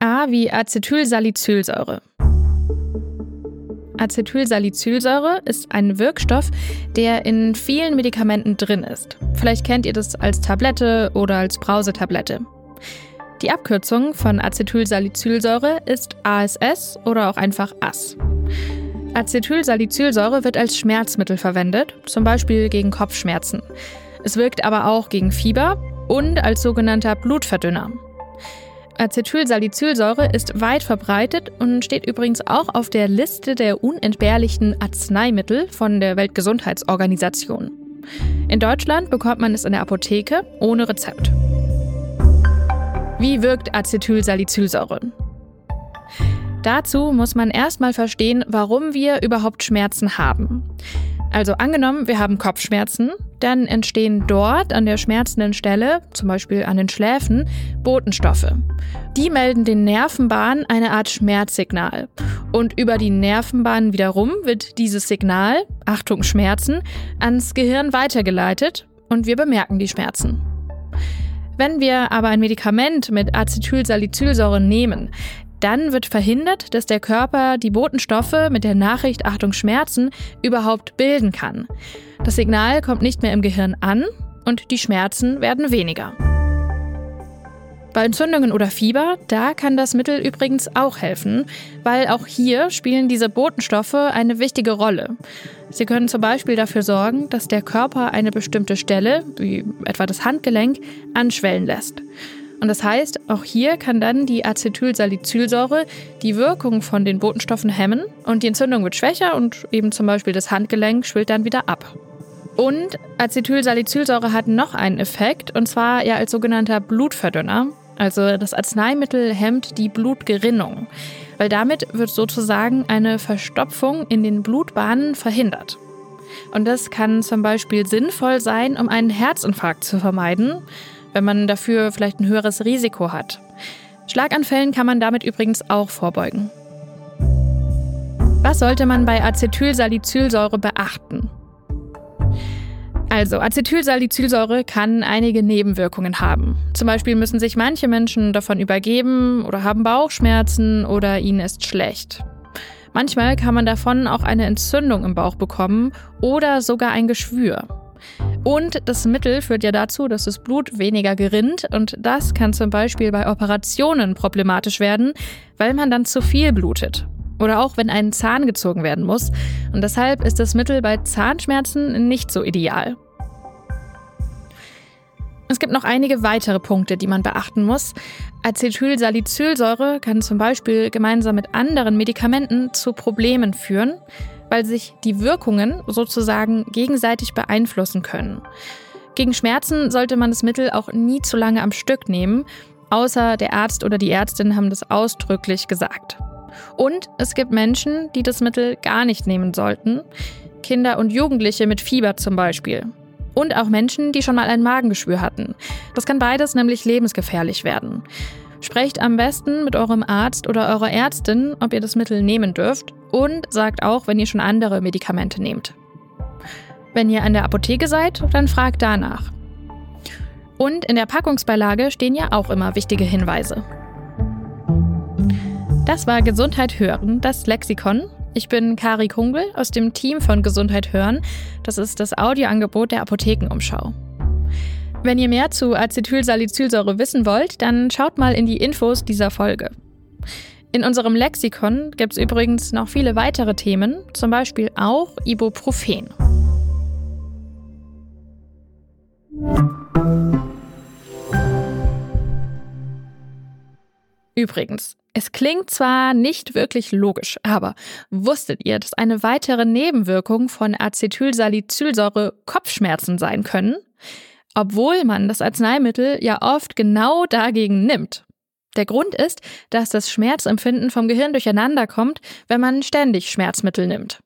A wie Acetylsalicylsäure. Acetylsalicylsäure ist ein Wirkstoff, der in vielen Medikamenten drin ist. Vielleicht kennt ihr das als Tablette oder als Brausetablette. Die Abkürzung von Acetylsalicylsäure ist ASS oder auch einfach AS. Acetylsalicylsäure wird als Schmerzmittel verwendet, zum Beispiel gegen Kopfschmerzen. Es wirkt aber auch gegen Fieber und als sogenannter Blutverdünner. Acetylsalicylsäure ist weit verbreitet und steht übrigens auch auf der Liste der unentbehrlichen Arzneimittel von der Weltgesundheitsorganisation. In Deutschland bekommt man es in der Apotheke ohne Rezept. Wie wirkt Acetylsalicylsäure? Dazu muss man erstmal verstehen, warum wir überhaupt Schmerzen haben. Also angenommen, wir haben Kopfschmerzen, dann entstehen dort an der schmerzenden Stelle, zum Beispiel an den Schläfen, Botenstoffe. Die melden den Nervenbahnen eine Art Schmerzsignal. Und über die Nervenbahnen wiederum wird dieses Signal, Achtung Schmerzen, ans Gehirn weitergeleitet und wir bemerken die Schmerzen. Wenn wir aber ein Medikament mit Acetylsalicylsäure nehmen, dann wird verhindert, dass der Körper die Botenstoffe mit der Nachricht Achtung Schmerzen überhaupt bilden kann. Das Signal kommt nicht mehr im Gehirn an und die Schmerzen werden weniger. Bei Entzündungen oder Fieber, da kann das Mittel übrigens auch helfen, weil auch hier spielen diese Botenstoffe eine wichtige Rolle. Sie können zum Beispiel dafür sorgen, dass der Körper eine bestimmte Stelle, wie etwa das Handgelenk, anschwellen lässt. Und das heißt, auch hier kann dann die Acetylsalicylsäure die Wirkung von den Botenstoffen hemmen und die Entzündung wird schwächer und eben zum Beispiel das Handgelenk schwillt dann wieder ab. Und Acetylsalicylsäure hat noch einen Effekt und zwar ja als sogenannter Blutverdünner. Also das Arzneimittel hemmt die Blutgerinnung, weil damit wird sozusagen eine Verstopfung in den Blutbahnen verhindert. Und das kann zum Beispiel sinnvoll sein, um einen Herzinfarkt zu vermeiden wenn man dafür vielleicht ein höheres Risiko hat. Schlaganfällen kann man damit übrigens auch vorbeugen. Was sollte man bei Acetylsalicylsäure beachten? Also, Acetylsalicylsäure kann einige Nebenwirkungen haben. Zum Beispiel müssen sich manche Menschen davon übergeben oder haben Bauchschmerzen oder ihnen ist schlecht. Manchmal kann man davon auch eine Entzündung im Bauch bekommen oder sogar ein Geschwür. Und das Mittel führt ja dazu, dass das Blut weniger gerinnt und das kann zum Beispiel bei Operationen problematisch werden, weil man dann zu viel blutet. Oder auch wenn ein Zahn gezogen werden muss. Und deshalb ist das Mittel bei Zahnschmerzen nicht so ideal. Es gibt noch einige weitere Punkte, die man beachten muss. Acetylsalicylsäure kann zum Beispiel gemeinsam mit anderen Medikamenten zu Problemen führen weil sich die Wirkungen sozusagen gegenseitig beeinflussen können. Gegen Schmerzen sollte man das Mittel auch nie zu lange am Stück nehmen, außer der Arzt oder die Ärztin haben das ausdrücklich gesagt. Und es gibt Menschen, die das Mittel gar nicht nehmen sollten. Kinder und Jugendliche mit Fieber zum Beispiel. Und auch Menschen, die schon mal ein Magengeschwür hatten. Das kann beides nämlich lebensgefährlich werden. Sprecht am besten mit eurem Arzt oder eurer Ärztin, ob ihr das Mittel nehmen dürft und sagt auch, wenn ihr schon andere Medikamente nehmt. Wenn ihr an der Apotheke seid, dann fragt danach. Und in der Packungsbeilage stehen ja auch immer wichtige Hinweise. Das war Gesundheit hören, das Lexikon. Ich bin Kari Kungel aus dem Team von Gesundheit hören. Das ist das Audioangebot der Apothekenumschau. Wenn ihr mehr zu Acetylsalicylsäure wissen wollt, dann schaut mal in die Infos dieser Folge. In unserem Lexikon gibt es übrigens noch viele weitere Themen, zum Beispiel auch Ibuprofen. Übrigens, es klingt zwar nicht wirklich logisch, aber wusstet ihr, dass eine weitere Nebenwirkung von Acetylsalicylsäure Kopfschmerzen sein können? Obwohl man das Arzneimittel ja oft genau dagegen nimmt. Der Grund ist, dass das Schmerzempfinden vom Gehirn durcheinander kommt, wenn man ständig Schmerzmittel nimmt.